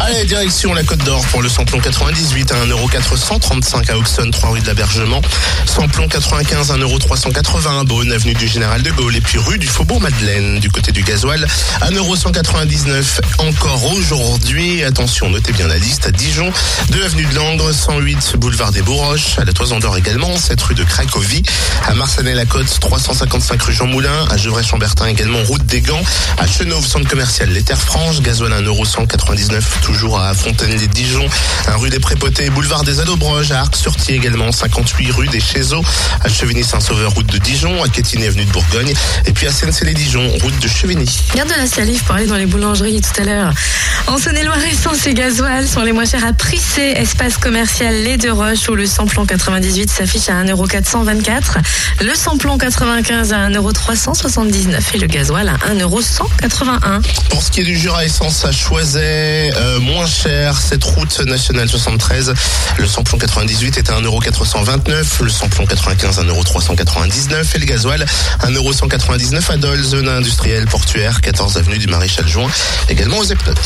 Allez, direction la Côte d'Or pour le samplon 98 à 1,435€ à Auxonne, 3 rue de l'Abergement. Samplon 95 à 1,380€ à Beaune, avenue du Général de Gaulle. Et puis rue du Faubourg Madeleine, du côté du gasoil, 1,199€ encore aujourd'hui. Attention, notez bien la liste à Dijon, 2 avenue de Langres, 108 boulevard des Bourroches, à la Toison d'Or également, 7 rue de Cracovie, à Marsanet-la-Côte, 355 rue Jean Moulin, à Gevrey-Chambertin également, route des Gants, à Chenauve, centre commercial Les Terres Franches, gasoil 1,199€ toujours à Fontaine-les-Dijon, rue des Prépotés, boulevard des Allobroges, à Arc-sur-Thier également, 58 rue des Chézeaux, à Chevigny-Saint-Sauveur, route de Dijon, à Quétigny, avenue de Bourgogne, et puis à Seine-les-Dijon, route de Chevigny. Garde de la salive pour aller dans les boulangeries tout à l'heure. En Saône-et-Loire, essence et gasoil sont les moins chers à Prissé, espace commercial Les Deux Roches, où le samplon 98 s'affiche à 1,424€, le samplon 95 à 1,379€ et le gasoil à 1,181€. Pour ce qui est du Jura Essence à Euh, moins cher, cette route nationale 73, le samplon 98 est à 1,429€, le samplon 95 à 1,399€ et le gasoil 1,199€ à Dole, zone industrielle portuaire, 14 avenue du Maréchal Juin, également aux Epnotes.